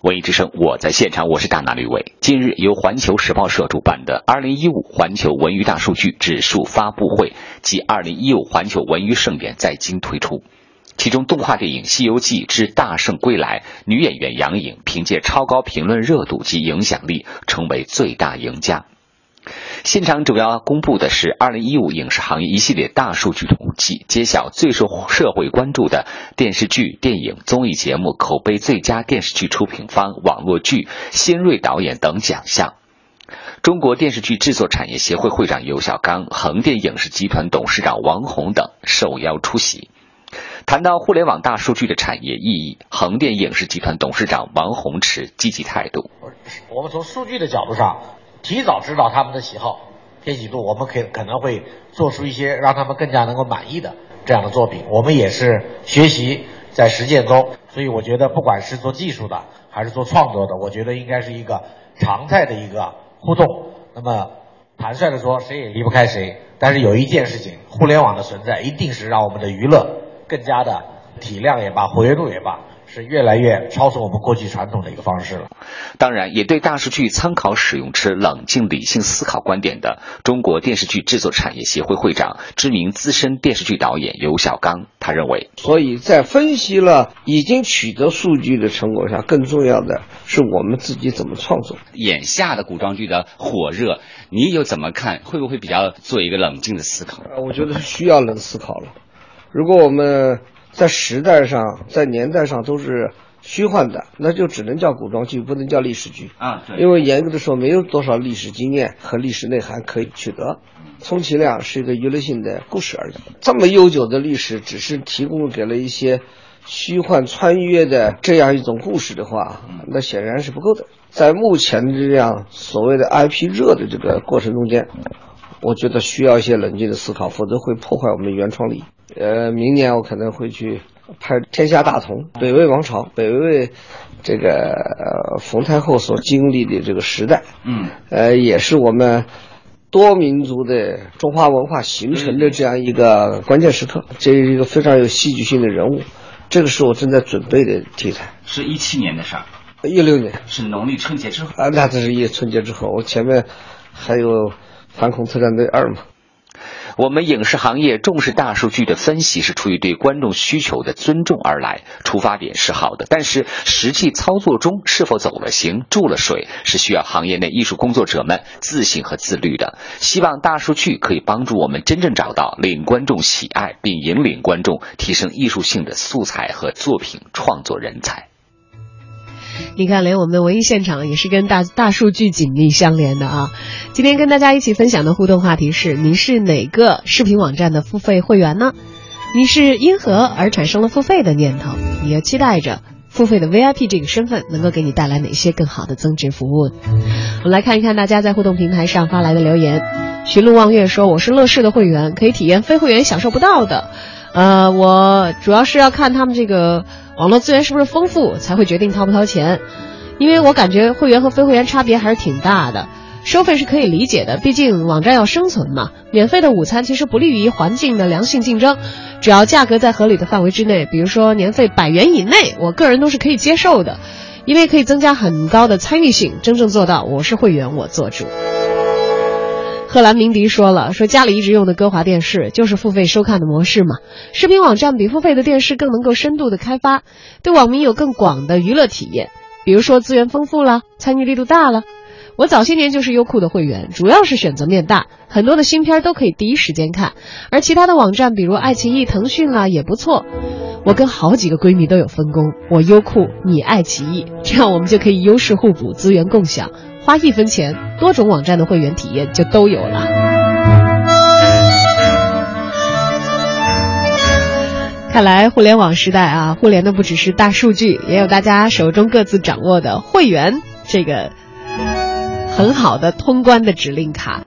文艺之声，我在现场，我是大拿吕伟。近日，由环球时报社主办的2015环球文娱大数据指数发布会及2015环球文娱盛典在京推出。其中，动画电影《西游记之大圣归来》女演员杨颖凭借超高评论热度及影响力，成为最大赢家。现场主要公布的是二零一五影视行业一系列大数据统计，揭晓最受社会关注的电视剧、电影、综艺节目口碑最佳电视剧出品方、网络剧、新锐导演等奖项。中国电视剧制作产业协会会长尤小刚、横店影视集团董事长王红等受邀出席。谈到互联网大数据的产业意义，横店影视集团董事长王红持积极态度。我们从数据的角度上。提早知道他们的喜好、偏喜度，我们可可能会做出一些让他们更加能够满意的这样的作品。我们也是学习在实践中，所以我觉得不管是做技术的还是做创作的，我觉得应该是一个常态的一个互动。那么坦率的说，谁也离不开谁。但是有一件事情，互联网的存在一定是让我们的娱乐更加的体量也罢，活跃度也罢。是越来越超出我们过去传统的一个方式了。当然，也对大数据参考使用持冷静理性思考观点的中国电视剧制作产业协会会长、知名资深电视剧导演尤小刚，他认为，所以在分析了已经取得数据的成果下，更重要的是我们自己怎么创作。眼下的古装剧的火热，你又怎么看？会不会比较做一个冷静的思考？我觉得是需要冷思考了。如果我们。在时代上，在年代上都是虚幻的，那就只能叫古装剧，不能叫历史剧啊。对，因为严格的说，没有多少历史经验和历史内涵可以取得，充其量是一个娱乐性的故事而已。这么悠久的历史，只是提供给了一些虚幻穿越的这样一种故事的话，那显然是不够的。在目前的这样所谓的 IP 热的这个过程中间，我觉得需要一些冷静的思考，否则会破坏我们的原创力。呃，明年我可能会去拍《天下大同》，北魏王朝，北魏这个呃冯太后所经历的这个时代，嗯，呃，也是我们多民族的中华文化形成的这样一个关键时刻，这是一个非常有戏剧性的人物，这个是我正在准备的题材。是一七年的事儿，一六年。是农历春节之后。啊，那这是一春节之后，我前面还有《反恐特战队二》嘛。我们影视行业重视大数据的分析是出于对观众需求的尊重而来，出发点是好的，但是实际操作中是否走了形、注了水，是需要行业内艺术工作者们自信和自律的。希望大数据可以帮助我们真正找到令观众喜爱并引领观众提升艺术性的素材和作品创作人才。你看，连我们的文艺现场也是跟大大数据紧密相连的啊！今天跟大家一起分享的互动话题是：您是哪个视频网站的付费会员呢？你是因何而产生了付费的念头？你要期待着付费的 VIP 这个身份能够给你带来哪些更好的增值服务？我们来看一看大家在互动平台上发来的留言。寻路望月说：“我是乐视的会员，可以体验非会员享受不到的。呃，我主要是要看他们这个。”网络资源是不是丰富才会决定掏不掏钱？因为我感觉会员和非会员差别还是挺大的。收费是可以理解的，毕竟网站要生存嘛。免费的午餐其实不利于环境的良性竞争，只要价格在合理的范围之内，比如说年费百元以内，我个人都是可以接受的，因为可以增加很高的参与性，真正做到我是会员我做主。赫兰明迪说了，说家里一直用的歌华电视就是付费收看的模式嘛。视频网站比付费的电视更能够深度的开发，对网民有更广的娱乐体验。比如说资源丰富了，参与力度大了。我早些年就是优酷的会员，主要是选择面大，很多的新片都可以第一时间看。而其他的网站，比如爱奇艺、腾讯啦，也不错。我跟好几个闺蜜都有分工，我优酷，你爱奇艺，这样我们就可以优势互补，资源共享。花一分钱，多种网站的会员体验就都有了。看来互联网时代啊，互联的不只是大数据，也有大家手中各自掌握的会员这个很好的通关的指令卡。